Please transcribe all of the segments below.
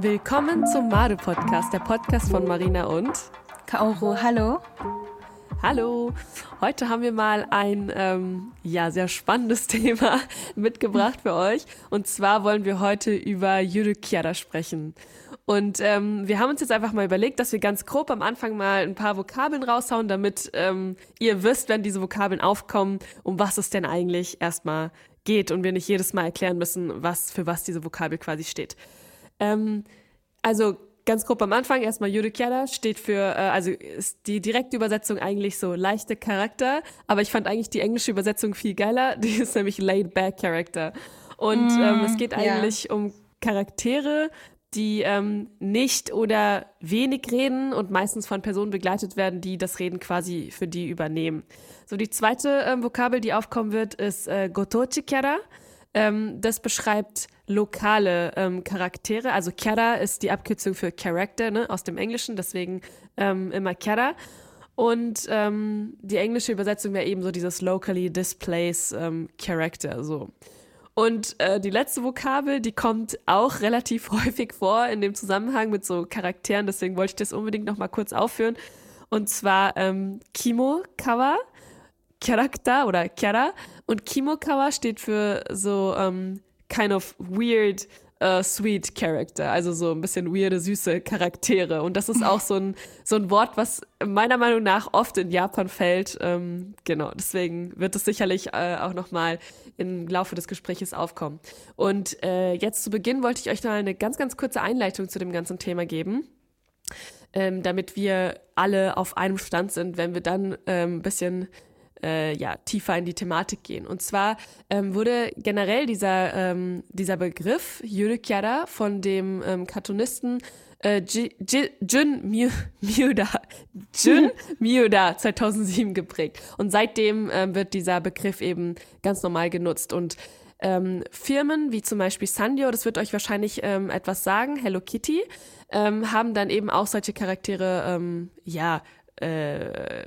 Willkommen zum Made Podcast, der Podcast von Marina und Kaoru. Hallo. Hallo. Heute haben wir mal ein ähm, ja sehr spannendes Thema mitgebracht für euch. Und zwar wollen wir heute über Yurukiara sprechen. Und ähm, wir haben uns jetzt einfach mal überlegt, dass wir ganz grob am Anfang mal ein paar Vokabeln raushauen, damit ähm, ihr wisst, wenn diese Vokabeln aufkommen, um was es denn eigentlich erstmal geht und wir nicht jedes Mal erklären müssen, was für was diese Vokabel quasi steht. Ähm, also ganz grob am Anfang erstmal Yurukiara steht für, äh, also ist die direkte Übersetzung eigentlich so leichte Charakter, aber ich fand eigentlich die englische Übersetzung viel geiler, die ist nämlich laid back Character. Und mm, ähm, es geht eigentlich yeah. um Charaktere, die ähm, nicht oder wenig reden und meistens von Personen begleitet werden, die das Reden quasi für die übernehmen. So, die zweite ähm, Vokabel, die aufkommen wird, ist äh, Gotochi Kyara. Ähm, das beschreibt lokale ähm, Charaktere. Also Kyara ist die Abkürzung für Character ne, aus dem Englischen, deswegen ähm, immer Kyara. Und ähm, die englische Übersetzung wäre eben so dieses locally displays ähm, Character. So. Und äh, die letzte Vokabel, die kommt auch relativ häufig vor in dem Zusammenhang mit so Charakteren, deswegen wollte ich das unbedingt noch mal kurz aufführen. Und zwar ähm, Kimokawa, Charakter oder Kyara. Und Kimokawa steht für so ähm, kind of weird uh, sweet character, also so ein bisschen weirde, süße Charaktere. Und das ist auch so ein, so ein Wort, was meiner Meinung nach oft in Japan fällt. Ähm, genau, deswegen wird es sicherlich äh, auch nochmal im Laufe des Gesprächs aufkommen. Und äh, jetzt zu Beginn wollte ich euch noch eine ganz, ganz kurze Einleitung zu dem ganzen Thema geben. Ähm, damit wir alle auf einem Stand sind, wenn wir dann ein ähm, bisschen äh, ja, tiefer in die Thematik gehen. Und zwar ähm, wurde generell dieser, ähm, dieser Begriff Yurukyara von dem ähm, Cartoonisten äh, Jun Miuda, Jun Miuda 2007 geprägt. Und seitdem ähm, wird dieser Begriff eben ganz normal genutzt. Und ähm, Firmen wie zum Beispiel Sandio, das wird euch wahrscheinlich ähm, etwas sagen, Hello Kitty, ähm, haben dann eben auch solche Charaktere, ähm, ja, äh,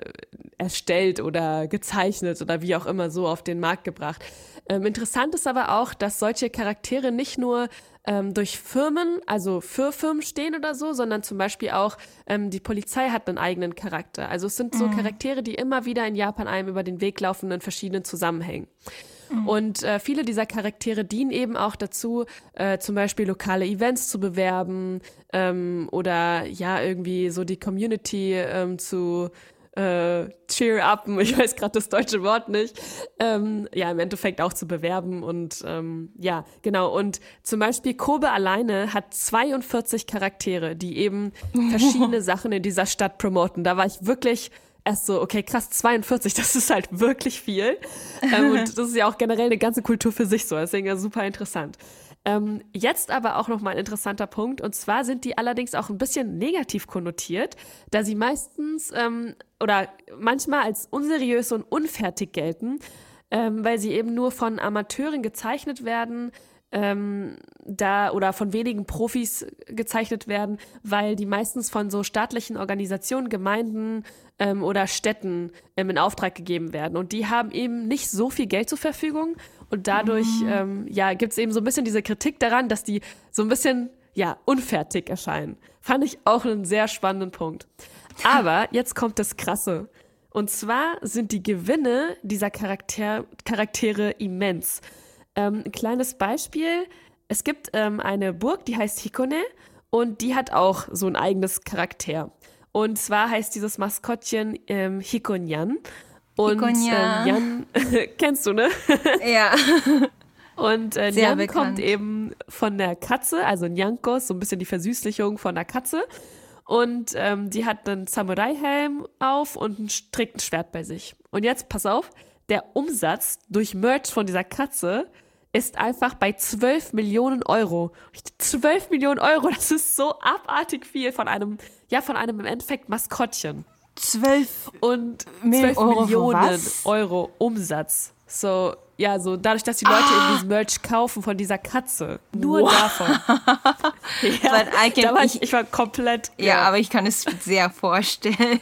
erstellt oder gezeichnet oder wie auch immer so auf den Markt gebracht. Ähm, interessant ist aber auch, dass solche Charaktere nicht nur ähm, durch Firmen, also für Firmen stehen oder so, sondern zum Beispiel auch ähm, die Polizei hat einen eigenen Charakter. Also es sind so mhm. Charaktere, die immer wieder in Japan einem über den Weg laufen in verschiedenen Zusammenhängen. Mhm. Und äh, viele dieser Charaktere dienen eben auch dazu, äh, zum Beispiel lokale Events zu bewerben ähm, oder ja, irgendwie so die Community ähm, zu äh, cheer up, ich weiß gerade das deutsche Wort nicht, ähm, ja, im Endeffekt auch zu bewerben und ähm, ja, genau. Und zum Beispiel Kobe alleine hat 42 Charaktere, die eben verschiedene Sachen in dieser Stadt promoten. Da war ich wirklich erst so, okay, krass, 42, das ist halt wirklich viel. Ähm, und das ist ja auch generell eine ganze Kultur für sich so, deswegen ja super interessant. Ähm, jetzt aber auch noch mal ein interessanter Punkt. Und zwar sind die allerdings auch ein bisschen negativ konnotiert, da sie meistens ähm, oder manchmal als unseriös und unfertig gelten, ähm, weil sie eben nur von Amateuren gezeichnet werden, ähm, da oder von wenigen Profis gezeichnet werden, weil die meistens von so staatlichen Organisationen, Gemeinden ähm, oder Städten ähm, in Auftrag gegeben werden. Und die haben eben nicht so viel Geld zur Verfügung. Und dadurch mhm. ähm, ja, gibt es eben so ein bisschen diese Kritik daran, dass die so ein bisschen ja, unfertig erscheinen. Fand ich auch einen sehr spannenden Punkt. Aber jetzt kommt das Krasse. Und zwar sind die Gewinne dieser Charakter Charaktere immens. Ähm, ein kleines Beispiel. Es gibt ähm, eine Burg, die heißt Hikone und die hat auch so ein eigenes Charakter. Und zwar heißt dieses Maskottchen ähm, Hikonyan. Und Hikonyan. Ähm, Jan, kennst du, ne? Ja. Und äh, Nyan bekannt. kommt eben von der Katze, also Nyankos, so ein bisschen die Versüßlichung von der Katze. Und ähm, die hat einen Samurai-Helm auf und trägt ein Schwert bei sich. Und jetzt, pass auf, der Umsatz durch Merch von dieser Katze ist einfach bei 12 Millionen Euro. 12 Millionen Euro, das ist so abartig viel von einem, ja, von einem im Endeffekt Maskottchen. 12 und 12 Euro Millionen Euro Umsatz. So, ja, so dadurch, dass die Leute ah. eben diesen Merch kaufen von dieser Katze. Nur wow. davon. ja, can, war ich, ich, war komplett. Ja, ja, aber ich kann es sehr vorstellen.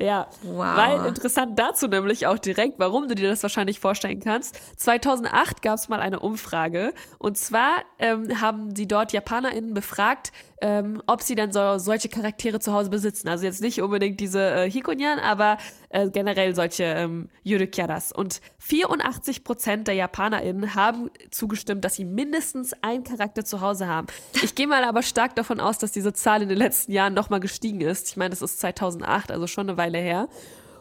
Ja, Wow. weil interessant dazu nämlich auch direkt, warum du dir das wahrscheinlich vorstellen kannst. 2008 gab es mal eine Umfrage und zwar ähm, haben sie dort JapanerInnen befragt, ähm, ob sie denn so, solche Charaktere zu Hause besitzen. Also jetzt nicht unbedingt diese äh, Hikonyan, aber äh, generell solche ähm, Yurikyaras. Und 84 Prozent der JapanerInnen haben zugestimmt, dass sie mindestens einen Charakter zu Hause haben. Ich gehe mal aber stark davon aus, dass diese Zahl in den letzten Jahren nochmal gestiegen ist. Ich meine, das ist 2008, also schon eine Weile her.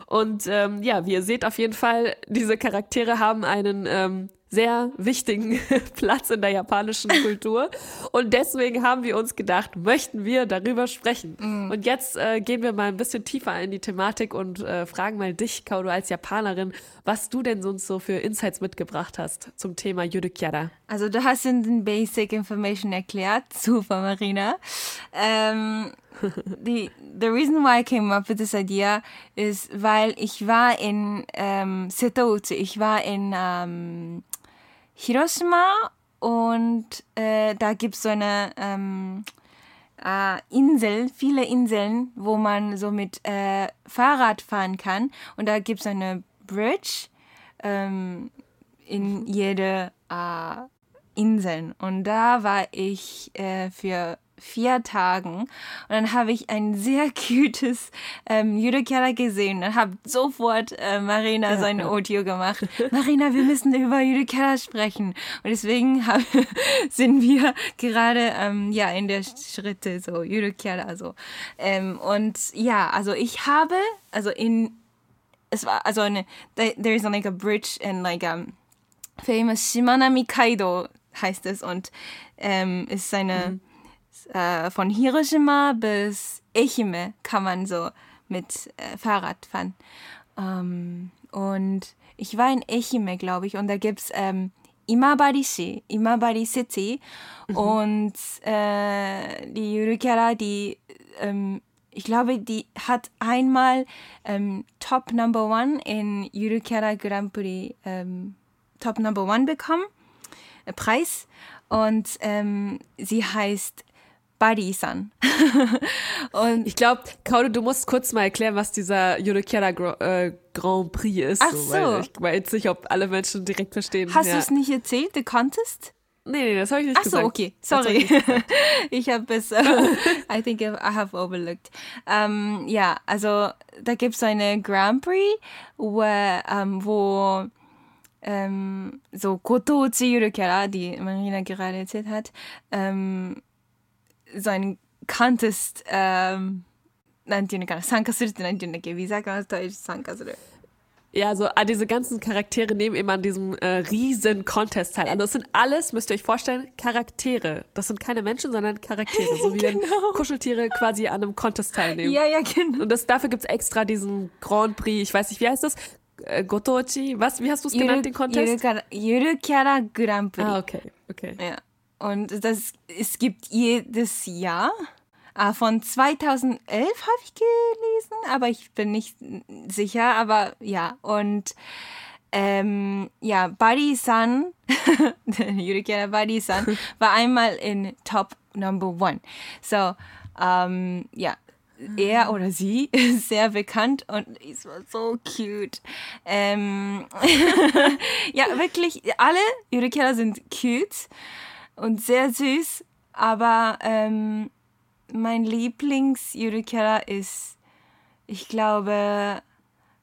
Und ähm, ja, wie ihr seht, auf jeden Fall, diese Charaktere haben einen ähm, sehr wichtigen Platz in der japanischen Kultur. Und deswegen haben wir uns gedacht, möchten wir darüber sprechen. Und jetzt äh, gehen wir mal ein bisschen tiefer in die Thematik und äh, fragen mal dich, Kaudo, als Japanerin, was du denn sonst so für Insights mitgebracht hast zum Thema Yudukyara. Also du hast in den Basic Information erklärt, super Marina. Ähm, the, the reason why I came up with this idea ist, weil ich war in ähm, Setouchi, ich war in ähm, Hiroshima und äh, da gibt's so eine ähm, äh, Insel, viele Inseln, wo man so mit äh, Fahrrad fahren kann. Und da gibt's eine Bridge ähm, in jede äh, Inseln. Und da war ich äh, für vier Tagen und dann habe ich ein sehr cutes ähm, Yurikara gesehen und habe sofort äh, Marina so ein Audio gemacht. Marina, wir müssen über Yurikara sprechen. Und deswegen hab, sind wir gerade ähm, ja in der Schritte so Yurikara so. Ähm, und ja, also ich habe also in es war also eine there is like a bridge and like um famous Shimanami Kaido heißt es und ähm, ist eine äh, von Hiroshima bis Ehime kann man so mit äh, Fahrrad fahren. Ähm, und ich war in Ehime, glaube ich, und da gibt's ähm, Imabari-shi, Imabari City. Und äh, die Yurikara, die, ähm, ich glaube, die hat einmal ähm, Top Number One in Yurikara Grand Prix ähm, Top Number One bekommen, äh, Preis. Und ähm, sie heißt Buddy-san. und Ich glaube, Kaudo, du musst kurz mal erklären, was dieser Gro äh, Grand Prix ist. Ach weil so. Ich weiß nicht, ob alle Menschen direkt verstehen. hast ja. du es nicht erzählt, the contest? Nee, nee, das habe ich nicht Ach so, gesagt. okay, Das hab sorry. ich habe es, äh, I think I have overlooked. Ähm, ja, also da gibt es so eine Grand Prix, wo, ähm, wo ähm, so Gotochi Yurukara, die Marina gerade erzählt hat, ähm, so ein Contest, ähm, なんていうのかな参加するってなんていうんだっけwie sagt man das Deutsch 参加する Ja, so ah, diese ganzen Charaktere nehmen immer an diesem äh, riesen Contest teil. Also das sind alles, müsst ihr euch vorstellen, Charaktere. Das sind keine Menschen, sondern Charaktere. So wie wenn Kuscheltiere quasi an einem Contest teilnehmen. Ja, ja, genau. Und das, dafür gibt's extra diesen Grand Prix, ich weiß nicht, wie heißt das? Äh, Gotochi? Was? Wie hast du es genannt, den Contest? Yurukara Grand Prix. Ah, okay, okay. Ja. Und das, es gibt jedes Jahr. Ah, von 2011 habe ich gelesen, aber ich bin nicht sicher. Aber ja, und ähm, ja, Buddy-san, Yurikera Buddy-san, war einmal in Top Number One. So, ähm, ja, er oder sie ist sehr bekannt und es war so cute. Ähm, ja, wirklich, alle Yurikera sind cute und sehr süß, aber ähm, mein Lieblings-Yurikera ist, ich glaube,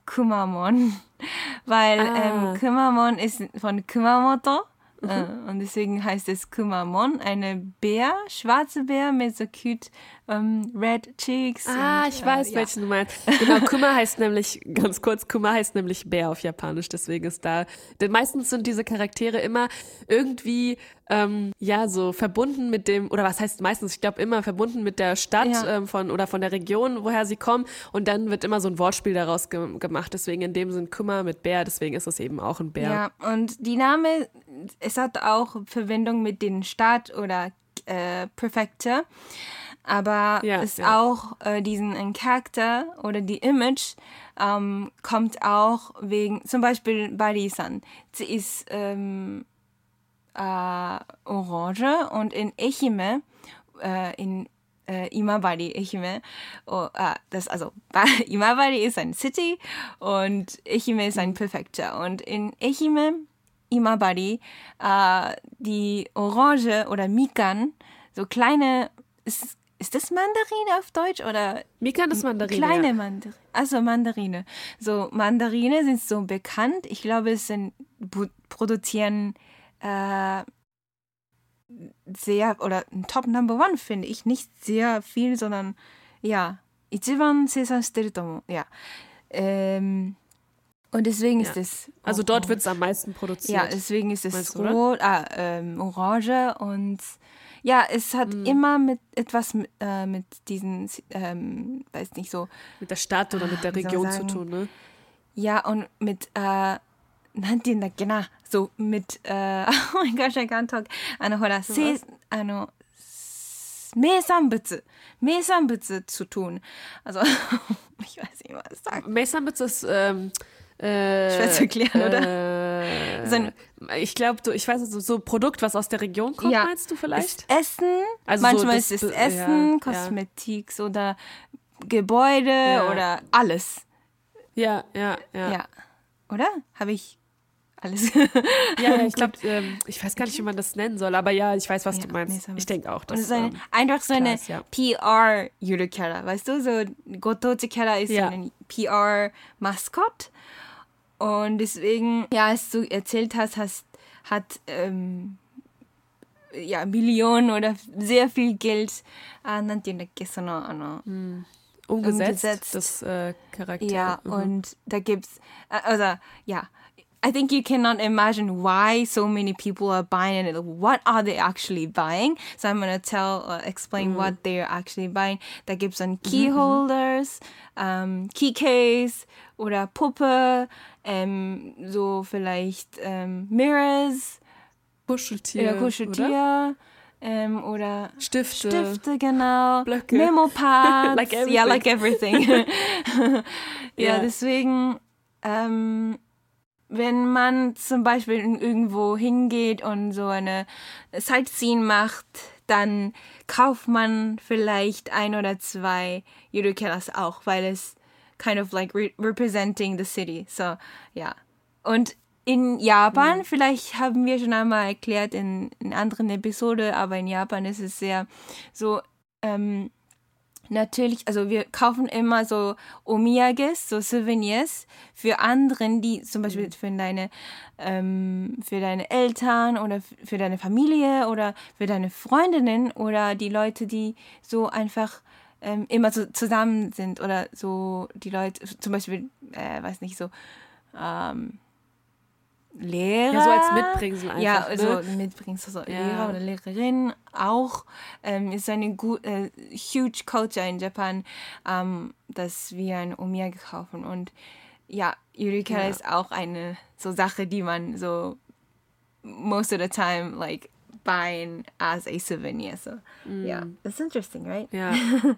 Kumamon. Weil Ah. ähm, Kumamon ist von Kumamoto. Äh, und deswegen heißt es Kumamon, eine Bär, schwarze Bär mit so cute ähm, red cheeks. Ah, und, ich weiß, äh, ja. welchen du meinst. Genau, Kuma heißt nämlich, ganz kurz, Kuma heißt nämlich Bär auf Japanisch, deswegen ist da, denn meistens sind diese Charaktere immer irgendwie, ähm, ja, so verbunden mit dem, oder was heißt meistens, ich glaube immer verbunden mit der Stadt Ja. ähm, von, oder von der Region, woher sie kommen und dann wird immer so ein Wortspiel daraus ge gemacht, deswegen in dem Sinn Kuma mit Bär, deswegen ist es eben auch ein Bär. Ja, und die Name, es hat auch Verbindung mit den Stadt oder äh, Präfekte, aber Ja, es ja. auch äh, diesen ein Charakter oder die Image ähm, kommt auch wegen, zum Beispiel Bari-san. Sie ist ähm, äh, orange und in Ehime, äh, in äh, Imabari, Ehime. Oh, ah, das, also, Imabari ist ein City und Ehime ist ein Prefecture. Und in Ehime, Imabari, äh, die Orange oder Mikan, so kleine, ist, ist das Mandarine auf Deutsch oder? Mikan ist Mandarine. Kleine ja. Mandarine. Also Mandarine. So, Mandarine sind so bekannt. Ich glaube, es sind, produzieren äh, sehr, oder Top Number One finde ich, nicht sehr viel, sondern ja, 一番生産してると思う。Ja. Ähm, und deswegen Ja. ist es. Also dort wird es am meisten produziert. Ja, deswegen ist es Meinst du, oder? rot, ah, ähm, orange und ja, es hat Mhm. immer mit etwas mit, äh, mit diesen, ähm, weiß nicht so, mit der Stadt oder mit der Ah, wie soll Region man zu sagen? tun, ne? ja und mit, äh, なんて言うんだっけな、so mit, äh, oh my gosh, I can't talk. あのほら、せあの、名産物、名産物zu tun. Also, ich weiß nicht, was sagen. Mesanbitz ist ähm, äh, Schwer zu erklären, oder? Äh, So ein- ich glaube, du, ich weiß nicht, so, so ein Produkt, was aus der Region kommt, Ja. meinst du vielleicht? Ist Essen, Also so manchmal das ist es Essen, ja, Kosmetik oder Gebäude Ja. oder alles. Ja, ja, ja. Ja. Oder? Habe ich alles? Ja, ja ich glaube, ähm, ich weiß gar nicht, wie man das nennen soll, aber ja, ich weiß, was Ja, du meinst. Mesanbitz. Ich denke auch, Und dass, es ist eine, ähm, einfach so eine ja. PR-Judo-Kara, weißt du? So Gotochi-Kara ist Ja. ein PR-Maskott. Und deswegen, ja, als du erzählt hast, hast hat ähm, ja, Millionen oder sehr viel Geld an äh, mhm. umgesetzt, umgesetzt. Das äh, Charakter. Ja, mhm. und da gibt's, äh, also ja, I think you cannot imagine why so many people are buying it. What are they actually buying? So I'm gonna tell, uh, explain what they're actually buying. Da gibt's dann Key Holders, ähm, Key Case oder Puppe, ähm, so vielleicht ähm, Mirrors, Kuscheltier. oder? Kuscheltier, ähm, oder Stifte. Stifte, genau. Blöcke. Memo-Pads. Like everything. like everything. ja, Ja. deswegen, ähm, wenn man zum Beispiel irgendwo hingeht und so eine Sightseeing macht, dann kauft man vielleicht ein oder zwei Yudokeras auch, weil es kind of like re representing the city. So, ja. Und in Japan, vielleicht haben wir schon einmal erklärt in, in anderen Episode, aber in Japan ist es sehr so, ähm, natürlich, also wir kaufen immer so Omiyages, so Souvenirs für anderen, die zum Beispiel für deine, ähm, für deine Eltern oder für deine Familie oder für deine Freundinnen oder die Leute, die so einfach ähm, immer so zusammen sind oder so die Leute, zum Beispiel, äh, weiß nicht, so ähm, Lehrer. Ja, so als Mitbringsel einfach. Ja, also ne? Mitbringsel, so Ja. Lehrer oder Lehrerin auch. Ähm, ist eine gut, äh, huge culture in Japan, ähm, dass wir ein Omiyage kaufen. Und ja, Yurika Ja. ist auch eine so Sache, die man so most of the time like buying as a souvenir. So ja, that's interesting, right? Ja.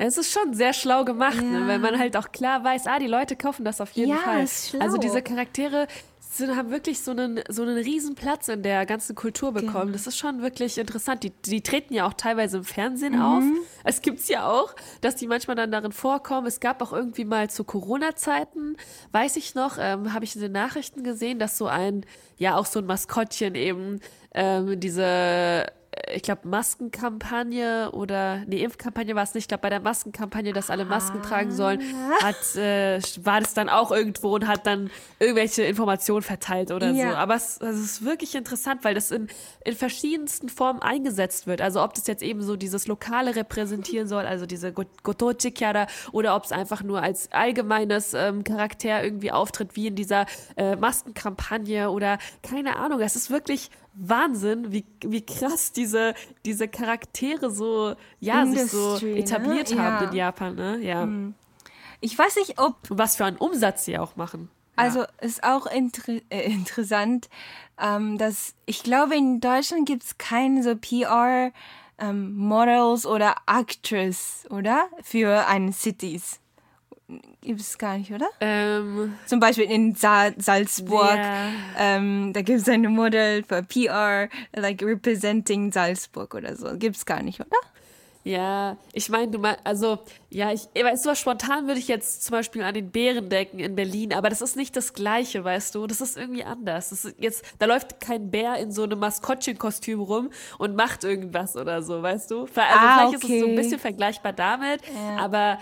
Es ist schon sehr schlau gemacht, ne? Ja. weil man halt auch klar weiß, ah, die Leute kaufen das auf jeden Ja, Fall. ist schlau. Also diese Charaktere sind, haben wirklich so einen, so einen riesen Platz in der ganzen Kultur bekommen. Genau. Das ist schon wirklich interessant. Die, die treten ja auch teilweise im Fernsehen Mhm. auf. Es gibt's ja auch, dass die manchmal dann darin vorkommen. Es gab auch irgendwie mal zu Corona-Zeiten, weiß ich noch, ähm, habe ich in den Nachrichten gesehen, dass so ein, ja auch so ein Maskottchen eben ähm, diese ich glaube, Maskenkampagne oder, nee, Impfkampagne war es nicht. Ich glaube, bei der Maskenkampagne, dass alle Masken tragen sollen, Ah. hat, äh, war das dann auch irgendwo und hat dann irgendwelche Informationen verteilt oder Ja. so. Aber es, also es ist wirklich interessant, weil das in, in verschiedensten Formen eingesetzt wird. Also ob das jetzt eben so dieses Lokale repräsentieren soll, also diese Go- Gotochi-Kyara, oder ob es einfach nur als allgemeines ähm, Charakter irgendwie auftritt, wie in dieser äh, Maskenkampagne oder keine Ahnung. Es ist wirklich Wahnsinn, wie, wie krass diese, diese Charaktere so, ja, sich so Industry, ne? etabliert haben Ja. in Japan, ne? Ja. Ich weiß nicht, ob was für einen Umsatz sie auch machen. Also ist auch inter äh, interessant, ähm, dass ich glaube, in Deutschland gibt es keine so PR ähm, Models oder Actress, oder? Für einen Cities. Gibt es gar nicht, oder? Ähm, Zum Beispiel in Sa Salzburg. Ja. Ähm, da gibt es eine Model für PR, like representing Salzburg oder so. Gibt es gar nicht, oder? Ja, ich meine, du meinst, also, ja, ich, weißt du, spontan würde ich jetzt zum Beispiel an den Bären denken in Berlin, aber das ist nicht das Gleiche, weißt du? Das ist irgendwie anders. Das ist jetzt, da läuft kein Bär in so einem Maskottchenkostüm rum und macht irgendwas oder so, weißt du? Also, Ah, vielleicht ist es so ein okay. bisschen vergleichbar damit, Ja. aber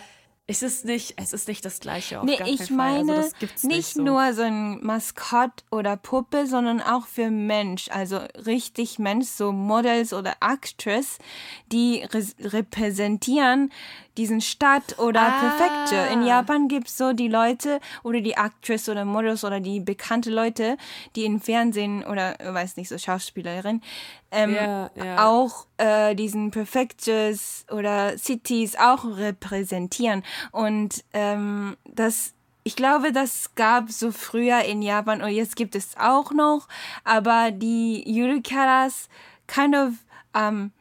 es ist nicht, es ist nicht das Gleiche. Auf Nee, ich Fall. meine also, nicht, nicht so. nur so ein Maskott oder Puppe, sondern auch für Mensch, also richtig Mensch, so Models oder Actress, die repräsentieren diesen Stadt oder Ah. Prefektur. In Japan gibt es so die Leute oder die Actress oder Models oder die bekannte Leute, die im Fernsehen oder, äh, weiß nicht, so Schauspielerin, ähm, Ja, ja. auch äh, diesen Prefectures oder Cities auch repräsentieren. Und ähm, das, ich glaube, das gab so früher in Japan und jetzt gibt es auch noch, aber die Yurikaras kind of, ähm,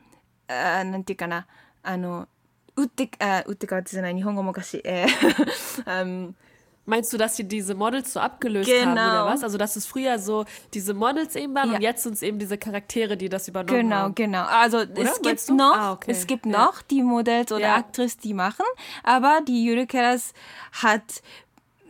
äh, なんていうかな、あの、 打って、あ打って変わってじゃない、日本語もおかしい。えー ähm, Meinst du, dass sie diese Models so abgelöst haben oder Genau. was? Also, dass es früher so diese Models eben waren Ja. und jetzt sind es eben diese Charaktere, die das übernommen Genau, haben. genau. Also es Meinst gibt du? noch, Ah, okay. es gibt Ja. noch die Modells oder Ja. Actrice, die machen, aber die Yurikeras hat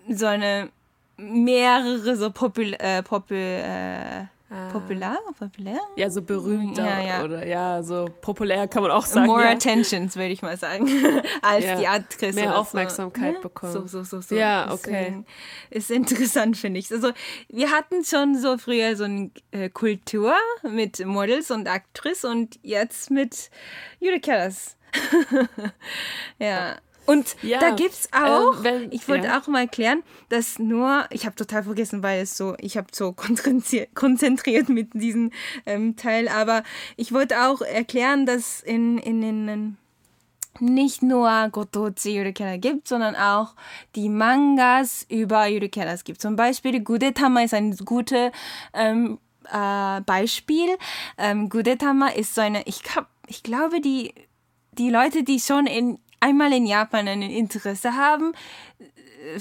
so eine mehrere so popul äh, popul äh, Ah. popular, populär, Ja, so berühmter Ja, ja. oder ja, so populär kann man auch sagen. more ja. attentions würde ich mal sagen, als Ja. die Actrice Mehr Aufmerksamkeit so. bekommen. So, so, so, so. Ja, okay. Deswegen Ist interessant, finde ich. Also wir hatten schon so früher so eine äh, Kultur mit Models und Actrice und jetzt mit Yurikeras. ja. Und Ja, da gibt's auch, ähm, wenn- ich wollte ja. auch mal erklären, dass nur, ich habe total vergessen, weil es so, ich habe so konzentriert, konzentriert mit diesem ähm, Teil, aber ich wollte auch erklären, dass in, in, in nicht nur Gotochi Yurikera gibt, sondern auch die Mangas über Yurikeras gibt. Zum Beispiel Gudetama ist ein gutes ähm, äh, Beispiel. Ähm, Gudetama ist so eine, ich, glaub, ich glaube, die, die Leute, die schon in, einmal in Japan ein Interesse haben, äh,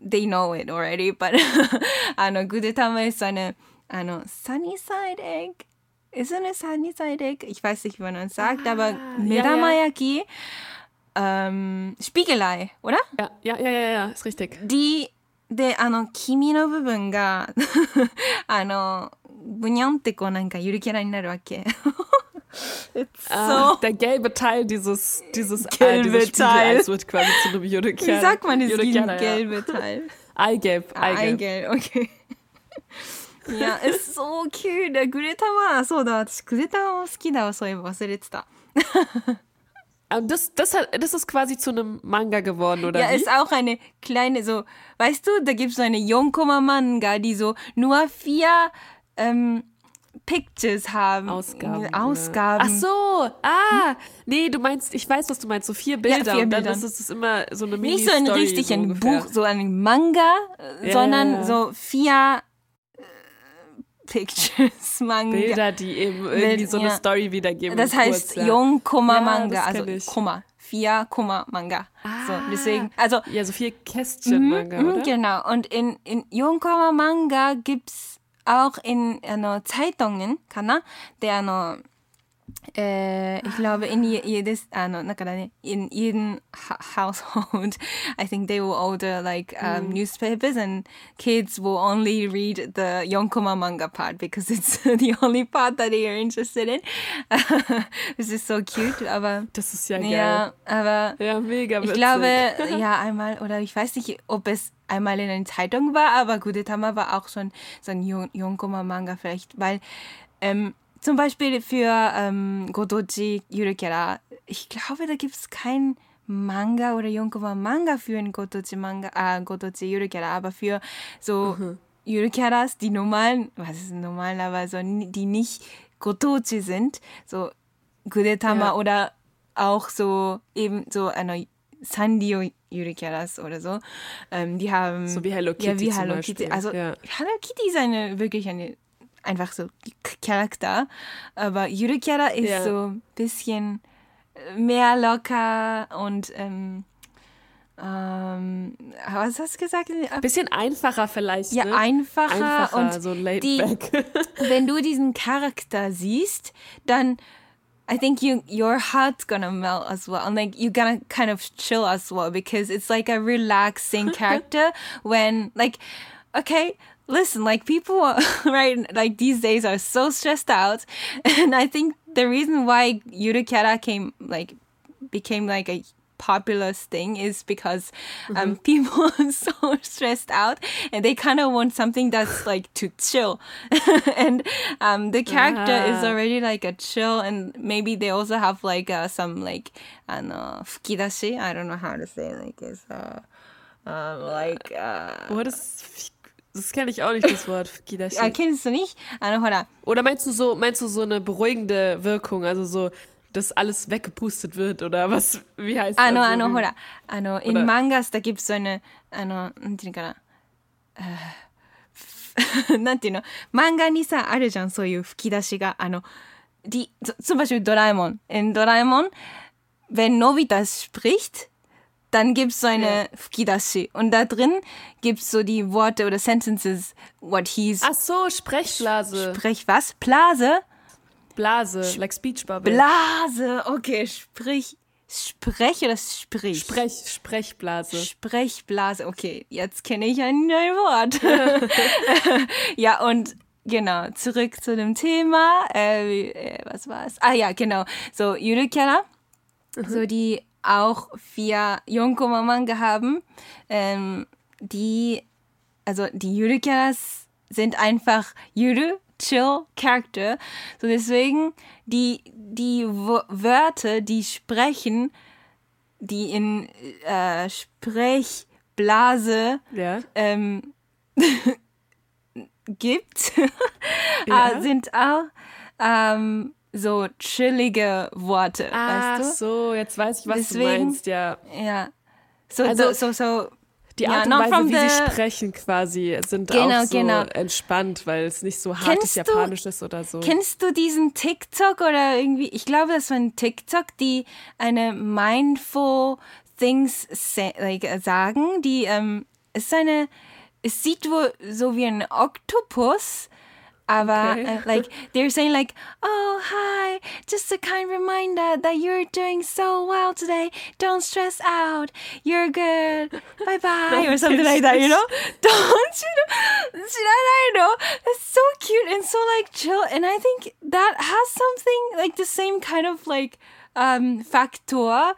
they know it already, but あの、Gudetama ist so eine, あの、Sunny Side Egg. Ist so eine Sunny Side Egg? Ich weiß nicht, wie man das sagt, aber ja, Medamayaki, ähm, Spiegelei, oder? Ja, ja, ja, ja, ja, ist richtig. dieであの黄身の部分があのブニャンってこうなんかゆるキャラになるわけ It's Ah, so der gelbe Teil dieses, dieses, Gelbe äh, dieses Teil. Spiegeleis wird quasi zu einem Judekian. wie sagt man das Judekianer, gelbe Teil Ja. Eigelb, Eigelb. Eigelb okay いや it's so cute でグレタマそうだ私グレタマも好きだわそういえば忘れてた Und das, das, hat, das ist quasi zu einem Manga geworden, oder Ja, wie? ist auch eine kleine, so, weißt du, da gibt es so eine 4-Manga, die so nur vier ähm, Pictures haben. Ausgaben. Äh, Ausgaben. Ach so, ah, nee, du meinst, ich weiß, was du meinst, so vier Bilder. Ja, vier und dann Bildern. ist es immer so eine Mini Nicht so ein richtiges so Buch, so ein Manga, ja. sondern so vier äh, Pictures, Manga. Bilder, die eben irgendwie Bild, so eine ja. Story wiedergeben. Das heißt kurz, ja. Yon Komma Manga, also Komma. Vier Komma Manga. Ah, so, deswegen, also. Ja, so vier Kästchen mhm, Manga, mhm, oder? Genau. Und in, in Yon Komma Manga gibt's auch in あの Zeitungen かなであの、えー、 ich glaube in je- jedes あのだからね in jeden ha- household I think they will order like um, newspapers and kids will only read the 4コマ漫画 part because it's the only part that they are interested in this is so cute aber Das ist ja geil. ja aber Ja, mega ich witzig. glaube, ja, einmal, oder ich weiß nicht, ob es einmal in einer Zeitung war, aber Gudetama war auch schon so ein 4-Komma-Manga vielleicht, weil ähm, zum Beispiel für ähm, Godoji Yurikera, ich glaube, da gibt es kein Manga oder 4-Komma-Manga für ein Godoji-Manga, äh, Godoji Yurikera, aber für so Yurikeras, die normalen, was ist normal, aber so, die nicht Gotochi sind, so Gudetama Ja. oder auch so eben so eine Sandio Yurikeras oder so. Ähm, die haben So wie Hello ja, Kitty wie zum Hello Kitty. Also ja. Hello Kitty ist eine wirklich eine einfach so Charakter, aber Yurikera ist Ja. so ein bisschen äh, mehr locker und ähm, ähm, was hast du gesagt? Bisschen einfacher vielleicht, Ja, ne? einfacher, Einfacher, und so laid die- back. wenn du diesen Charakter siehst, dann I think you your heart's gonna melt as well, and like you're gonna kind of chill as well because it's like a relaxing character when like, okay, listen, like people are, right like these days are so stressed out, and I think the reason why Yurukara came like became like a populous thing is because um, people are so stressed out and they kind of want something that's like to chill. And um, the character is already like a chill and maybe they also have like uh, some like I don't know fukidashi? I don't know how to say it, like it's uh, um, like uh, What ist. Das kenne ich auch nicht, das Wort. Fukidashi. ah, kennst du nicht? あのほら Oder meinst du so, meinst du so eine beruhigende Wirkung? Also so, dass alles weggepustet wird oder was? Wie heißt あの、also, あの、 wie- ほら、あの、in oder- mangas, da gibt's so eine, あの、なんていうのかな。äh, なんていうの漫画にさ、あるじゃん、そういう吹き出しが。あの、die, z- zum Beispiel Doraemon. In Doraemon, wenn Nobita spricht, dann gibt's so eine Fukidashi. Und da drin gibt's so die Worte oder Sentences, what he's, Ach so, Sprechblase. sprich was? Blase? Blase, like Speech Bubble. Blase, okay, sprich, sprech oder sprich? Sprech, Sprechblase. Sprechblase. Okay, jetzt kenne ich ein neues Wort. ja, und genau, zurück zu dem Thema. Äh, äh, was war's? Ah ja, genau. So, Yurikara, so die auch vier Yonko-Manga haben, ähm, die, also die Yurikaras sind einfach Yuru, chill Charakter. So deswegen die, die Wörter, die sprechen, die in äh, Sprechblase Ja. ähm, gibt, Ja. äh, sind auch ähm, so chillige Worte, Ach weißt so, jetzt weiß ich, was Deswegen- du meinst, ja. du? Ja. So, Also- so, so, so Die Ja, Art und not Weise, wie sie sprechen quasi, sind Genau, auch so genau. entspannt, weil es nicht so hartes Kennst du- Japanisch ist oder so. Kennst du diesen TikTok oder irgendwie, ich glaube, das war ein TikTok, die eine mindful things sa like, sagen, die, ähm, es ist eine, es sieht wohl so wie ein Oktopus, Ava, uh, Okay. like they're saying like, "Oh, hi. Just a kind reminder that you're doing so well today. Don't stress out. You're good. Bye bye." or something like that, you know? Don't you know? I know. It's so cute and so like chill and I think that has something like the same kind of like um factor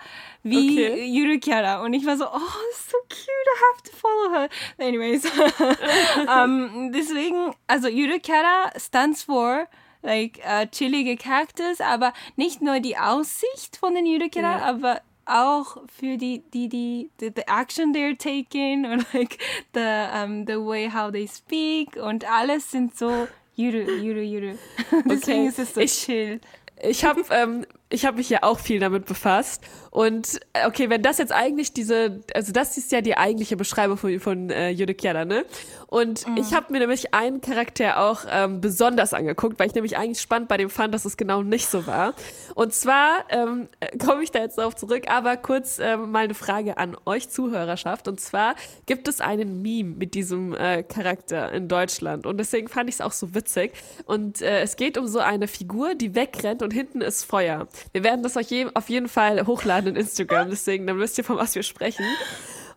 wie Okay. Yurukara. Und ich war so, oh, so cute, I have to follow her. Anyways, um, deswegen, also Yurukara stands for like uh, chillige Characters, aber nicht nur die Aussicht von den Yurukara, Ja. aber auch für die, die, die, the, the action they're taking und like the, um, the way how they speak und alles sind so Yuru, Yuru, Yuru. Deswegen Okay. ist es so Ich- chill. Ich habe ähm, ich hab mich ja auch viel damit befasst. Und äh, okay, wenn das jetzt eigentlich diese, also das ist ja die eigentliche Beschreibung von, von äh, Yude Kiara, ne? Und Mhm. ich habe mir nämlich einen Charakter auch ähm, besonders angeguckt, weil ich nämlich eigentlich spannend bei dem fand, dass es genau nicht so war. Und zwar ähm, komme ich da jetzt darauf zurück, aber kurz ähm, mal eine Frage an euch Zuhörerschaft. Und zwar gibt es einen Meme mit diesem äh, Charakter in Deutschland. Und deswegen fand ich es auch so witzig. Und äh, es geht um so eine Figur, die wegrennt und hinten ist Feuer. Wir werden das euch je, auf jeden Fall hochladen in Instagram, deswegen dann wisst ihr, von was wir sprechen.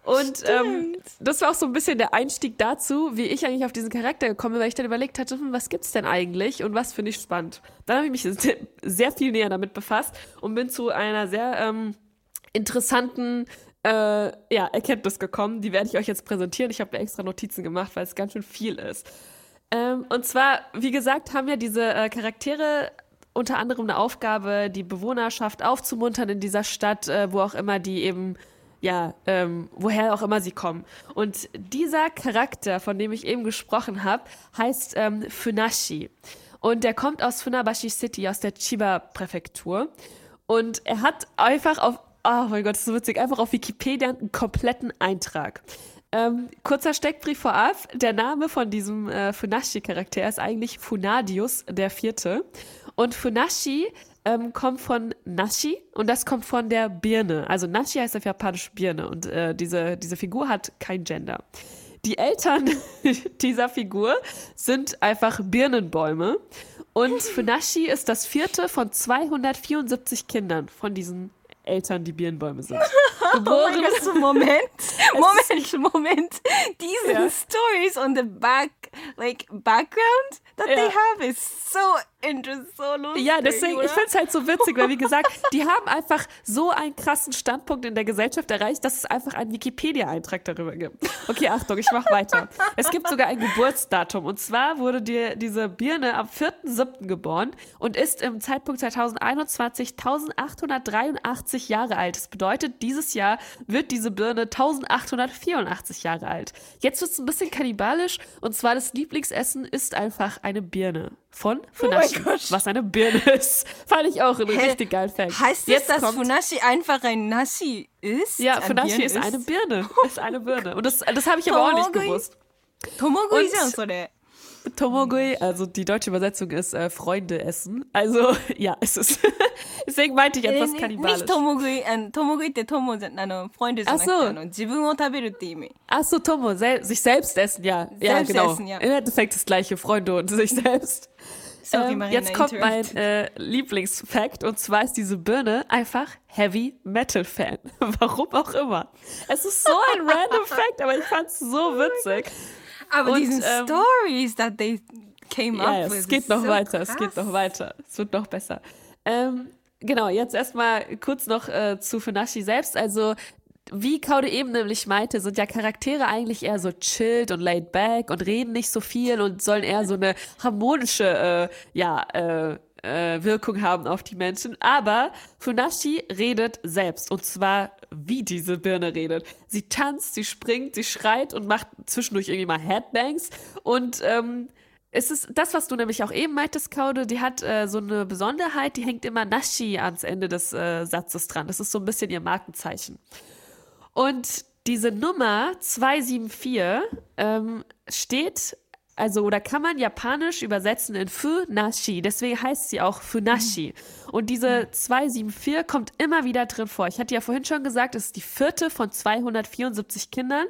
Und ähm, das war auch so ein bisschen der Einstieg dazu, wie ich eigentlich auf diesen Charakter gekommen bin, weil ich dann überlegt hatte, hm, was gibt's denn eigentlich und was finde ich spannend. Dann habe ich mich sehr, sehr viel näher damit befasst und bin zu einer sehr ähm, interessanten äh, ja, Erkenntnis gekommen. Die werde ich euch jetzt präsentieren. Ich habe mir extra Notizen gemacht, weil es ganz schön viel ist. Ähm, und zwar, wie gesagt, haben ja diese äh, Charaktere unter anderem eine Aufgabe, die Bewohnerschaft aufzumuntern in dieser Stadt, äh, wo auch immer die eben, ja, ähm, woher auch immer sie kommen. Und dieser Charakter, von dem ich eben gesprochen habe, heißt ähm, Funashi. Und der kommt aus Funabashi City, aus der Chiba-Präfektur. Und er hat einfach auf, oh mein Gott, das ist so witzig, einfach auf Wikipedia einen kompletten Eintrag. Ähm, kurzer Steckbrief vorab. Der Name von diesem äh, Funashi-Charakter ist eigentlich Funadius der Vierte. Und Funashi ähm, kommt von Nashi und das kommt von der Birne. Also Nashi heißt auf Japanisch Birne und äh, diese, diese Figur hat kein Gender. Die Eltern dieser Figur sind einfach Birnenbäume Und Funashi ist das vierte von 274 Kindern von diesen Eltern, die Birnbäume sind. Geboren. Oh so Moment, Moment, Moment. Diese yeah. stories on the back, like background that yeah. they have is so interesting, so lustig. Ja, deswegen, oder? ich finde es halt so witzig, weil wie gesagt, die haben einfach so einen krassen Standpunkt in der Gesellschaft erreicht, dass es einfach einen Wikipedia-Eintrag darüber gibt. Okay, Achtung, ich mache weiter. Es gibt sogar ein Geburtsdatum und zwar wurde dir diese Birne am 4.7. geboren und ist im Zeitpunkt 2021 1883 Jahre alt. Das bedeutet, dieses Jahr wird diese Birne 1884 Jahre alt. Jetzt wird es ein bisschen kannibalisch und zwar das Lieblingsessen ist einfach eine Birne von Funashi, oh was eine Birne ist. Fand ich auch einen Hä? richtig geilen Fact. Heißt das, dass Funashi einfach ein Nashi ist? Ja, Funashi ist, ist, eine Birne. Ist eine Birne. Und das, das habe ich aber auch nicht gewusst. Tomogui so Tomogui. Also die deutsche Übersetzung ist äh, Freunde essen. Also ja, es ist. deswegen meinte ich etwas äh, kannibalisch. Nicht Tomogui. Ähm, Tomogui ist Tomo, also Freunde sind. Ach so. Ach so, Tomo, sel sich selbst essen, ja. Selbst ja, genau. Essen, ja. Im Endeffekt das gleiche, Freunde und sich selbst. Sorry, ähm, Marina, ähm, jetzt kommt mein äh, Lieblingsfakt und zwar ist diese Birne einfach Heavy Metal Fan. Warum auch immer. Es ist so ein random Fact, aber ich fand es so oh witzig. Oh aber und, diesen ähm, Stories that they came ja, up with. Es geht noch so weiter, krass. es geht noch weiter. Es wird noch besser. Ähm, genau, jetzt erstmal kurz noch äh, zu Funashi selbst. Also wie Kaude eben nämlich meinte, sind ja Charaktere eigentlich eher so chilled und laid back und reden nicht so viel und sollen eher so eine harmonische, äh, ja, äh, äh, Wirkung haben auf die Menschen. Aber Funashi redet selbst und zwar wie diese Birne redet. Sie tanzt, sie springt, sie schreit und macht zwischendurch irgendwie mal Headbangs und ähm, es ist das, was du nämlich auch eben meintest, Kaude, die hat äh, so eine Besonderheit, die hängt immer Nashi ans Ende des äh, Satzes dran. Das ist so ein bisschen ihr Markenzeichen. Und diese Nummer 274 ähm, steht, also oder kann man japanisch übersetzen in Funashi. Deswegen heißt sie auch Funashi. Und diese 274 kommt immer wieder drin vor. Ich hatte ja vorhin schon gesagt, es ist die vierte von 274 Kindern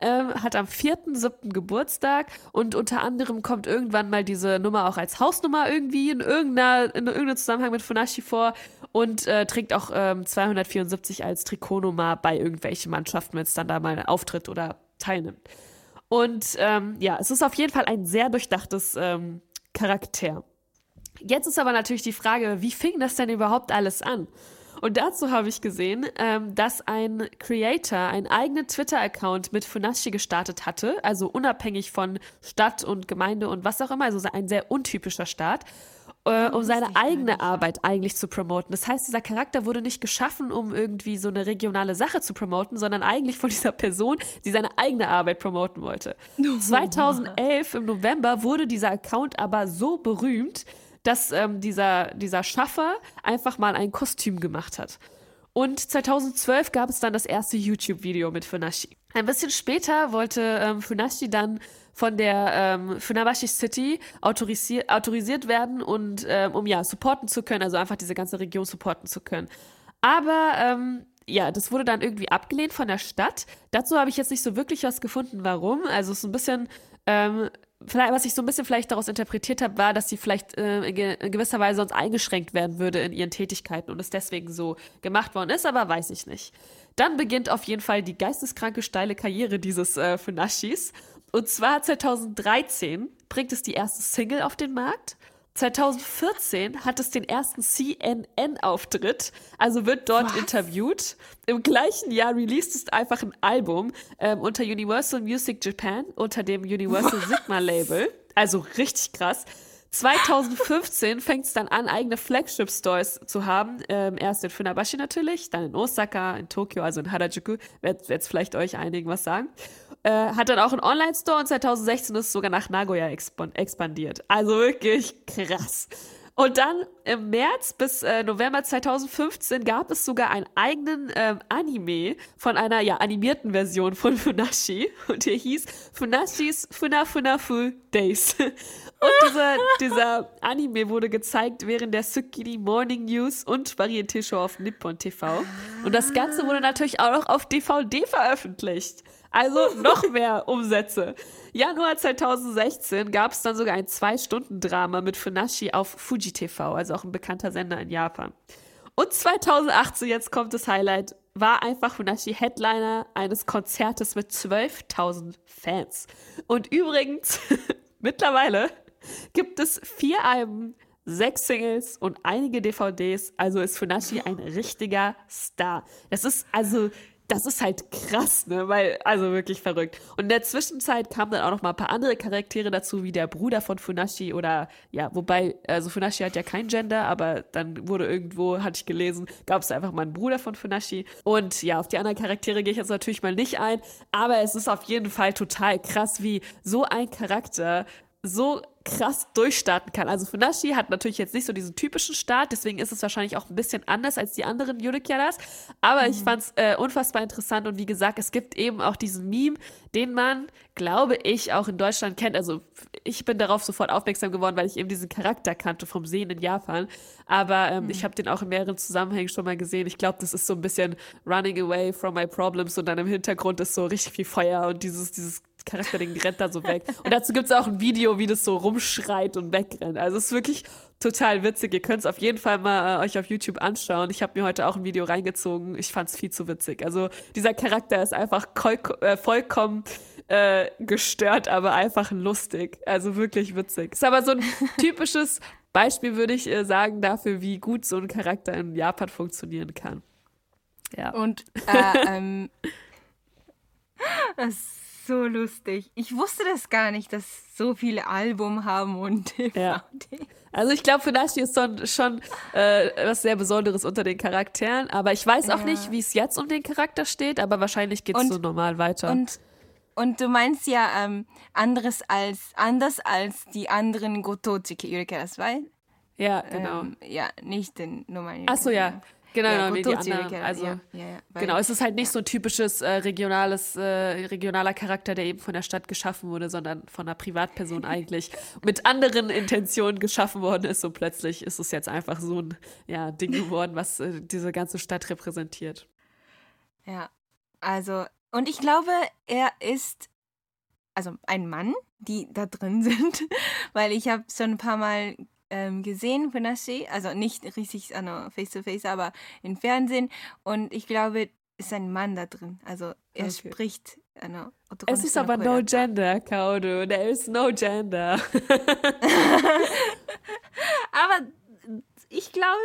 ähm, hat am 4.7. Geburtstag und unter anderem kommt irgendwann mal diese Nummer auch als Hausnummer irgendwie in, irgendeiner, in irgendeinem Zusammenhang mit Funashi vor und äh, trägt auch ähm, 274 als Trikotnummer bei irgendwelchen Mannschaften, wenn es dann da mal auftritt oder teilnimmt. Und ähm, ja, es ist auf jeden Fall ein sehr durchdachtes ähm, Charakter. Jetzt ist aber natürlich die Frage, wie fing das denn überhaupt alles an? Und dazu habe ich gesehen, ähm, dass ein Creator einen eigenen Twitter-Account mit Funashi gestartet hatte, also unabhängig von Stadt und Gemeinde und was auch immer, also ein sehr untypischer Start. Äh, um seine eigene Arbeit eigentlich zu promoten. Das heißt, dieser Charakter wurde nicht geschaffen, um irgendwie so eine regionale Sache zu promoten, sondern eigentlich von dieser Person, die seine eigene Arbeit promoten wollte. 2011 im November wurde dieser Account aber so berühmt, dass ähm, dieser, dieser Schaffer einfach mal ein Kostüm gemacht hat. Und 2012 gab es dann das erste YouTube-Video mit Funashi. Ein bisschen später wollte ähm, Funashi dann von der ähm, Funabashi City autorisiert, autorisiert werden und ähm, um ja supporten zu können, also einfach diese ganze Region supporten zu können. Aber ähm, ja, das wurde dann irgendwie abgelehnt von der Stadt. Dazu habe ich jetzt nicht so wirklich was gefunden, warum. Also es ist ein bisschen ähm, was ich so ein bisschen vielleicht daraus interpretiert habe, war, dass sie vielleicht äh, in gewisser Weise sonst eingeschränkt werden würde in ihren Tätigkeiten und es deswegen so gemacht worden ist, aber weiß ich nicht. Dann beginnt auf jeden Fall die geisteskranke steile Karriere dieses äh, Funashis. Und zwar 2013 bringt es die erste Single auf den Markt. 2014 hat es den ersten CNN-Auftritt, also wird dort Was? interviewt. Im gleichen Jahr released es einfach ein Album ähm, unter Universal Music Japan, unter dem Universal Was? Sigma Label. Also richtig krass. 2015 fängt es dann an, eigene Flagship-Stores zu haben. Ähm, erst in Funabashi natürlich, dann in Osaka, in Tokio, also in Harajuku. Wird jetzt vielleicht euch einigen was sagen. Äh, hat dann auch einen Online-Store und 2016 ist es sogar nach Nagoya expandiert. Also wirklich krass. Und dann im März bis äh, November 2015 gab es sogar einen eigenen ähm, Anime von einer ja animierten Version von Funashi und der hieß Funashis Funa Funafu Days. Und dieser, dieser Anime wurde gezeigt während der Tsukiri Morning News und Varieté Show auf Nippon TV. Und das Ganze wurde natürlich auch noch auf DVD veröffentlicht. Also noch mehr Umsätze. Januar 2016 gab es dann sogar ein Zwei-Stunden-Drama mit Funashi auf Fuji TV, also auch ein bekannter Sender in Japan. Und 2018, jetzt kommt das Highlight, war einfach Funashi Headliner eines Konzertes mit 12.000 Fans. Und übrigens, mittlerweile gibt es vier Alben, sechs Singles und einige DVDs. Also ist Funashi ein richtiger Star. Das ist also das ist halt krass, ne? Weil, also wirklich verrückt. Und in der Zwischenzeit kamen dann auch noch mal ein paar andere Charaktere dazu, wie der Bruder von Funashi oder, ja, wobei, also Funashi hat ja kein Gender, aber dann wurde irgendwo, hatte ich gelesen, gab es einfach mal einen Bruder von Funashi. Und ja, auf die anderen Charaktere gehe ich jetzt natürlich mal nicht ein, aber es ist auf jeden Fall total krass, wie so ein Charakter so krass durchstarten kann. Also Funashi hat natürlich jetzt nicht so diesen typischen Start, deswegen ist es wahrscheinlich auch ein bisschen anders als die anderen Yurikyaras. Aber mhm. ich fand es äh, unfassbar interessant und wie gesagt, es gibt eben auch diesen Meme, den man, glaube ich, auch in Deutschland kennt. Also ich bin darauf sofort aufmerksam geworden, weil ich eben diesen Charakter kannte vom Sehen in Japan. Aber ähm, mhm. ich habe den auch in mehreren Zusammenhängen schon mal gesehen. Ich glaube, das ist so ein bisschen Running Away from my problems und dann im Hintergrund ist so richtig viel Feuer und dieses, dieses Charakter-Ding rennt da so weg. Und dazu gibt es auch ein Video, wie das so rumschreit und wegrennt. Also es ist wirklich total witzig. Ihr könnt es auf jeden Fall mal äh, euch auf YouTube anschauen. Ich habe mir heute auch ein Video reingezogen. Ich fand es viel zu witzig. Also dieser Charakter ist einfach äh, vollkommen äh, gestört, aber einfach lustig. Also wirklich witzig. Ist aber so ein typisches Beispiel, würde ich äh, sagen, dafür, wie gut so ein Charakter in Japan funktionieren kann. Ja. Und äh, ähm, so lustig. Ich wusste das gar nicht, dass so viele Album haben und DVD. Ja. Also ich glaube, Funashi ist schon, schon äh, was sehr Besonderes unter den Charakteren. Aber ich weiß auch ja. nicht, wie es jetzt um den Charakter steht, aber wahrscheinlich geht es so normal weiter. Und, und du meinst ja ähm, anderes als, anders als die anderen Gotochi Yurikeras, weil? Ja, genau. Ähm, ja, nicht den normalen. Achso, ja. Genau, ja, genau, wie die anderen. Also, ja, ja, genau, es ist halt nicht so ein typisches äh, regionales, äh, regionaler Charakter, der eben von der Stadt geschaffen wurde, sondern von einer Privatperson eigentlich mit anderen Intentionen geschaffen worden ist. Und plötzlich ist es jetzt einfach so ein ja, Ding geworden, was äh, diese ganze Stadt repräsentiert. Ja, also, und ich glaube, er ist also ein Mann, die da drin sind, weil ich habe schon ein paar Mal ähm, gesehen, Funashi, also nicht richtig ano, face to face, aber im Fernsehen. Und ich glaube, ist ein Mann da drin. Also er okay. spricht. Ano, es ist aber no gender, Kaudo. There is no gender. aber ich glaube,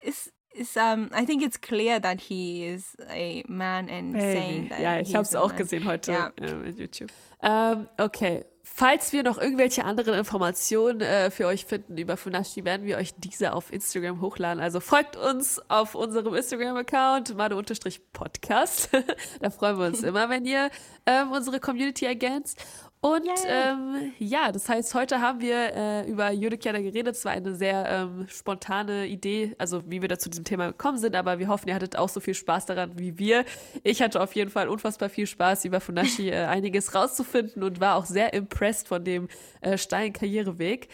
es ist, um, I think it's clear that he is a man and hey, saying that. Ja, ich habe es auch gesehen heute ja. äh, YouTube. Um, ähm, okay. Falls wir noch irgendwelche anderen Informationen äh, für euch finden über Funashi, werden wir euch diese auf Instagram hochladen. Also folgt uns auf unserem Instagram-Account, made-podcast. da freuen wir uns immer, wenn ihr ähm, unsere Community ergänzt. Und ähm, ja, das heißt, heute haben wir äh, über Judikjana geredet. Es war eine sehr ähm, spontane Idee, also wie wir da zu diesem Thema gekommen sind, aber wir hoffen, ihr hattet auch so viel Spaß daran wie wir. Ich hatte auf jeden Fall unfassbar viel Spaß, über Funashi äh, einiges rauszufinden und war auch sehr impressed von dem äh, steilen Karriereweg.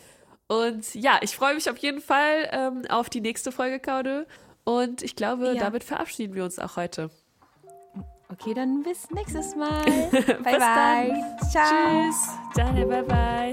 Und ja, ich freue mich auf jeden Fall ähm, auf die nächste Folge, Kaude. Und ich glaube, ja. damit verabschieden wir uns auch heute. Okay, dann bis nächstes Mal. bye bye. Ciao. Tschüss. Deine bye bye.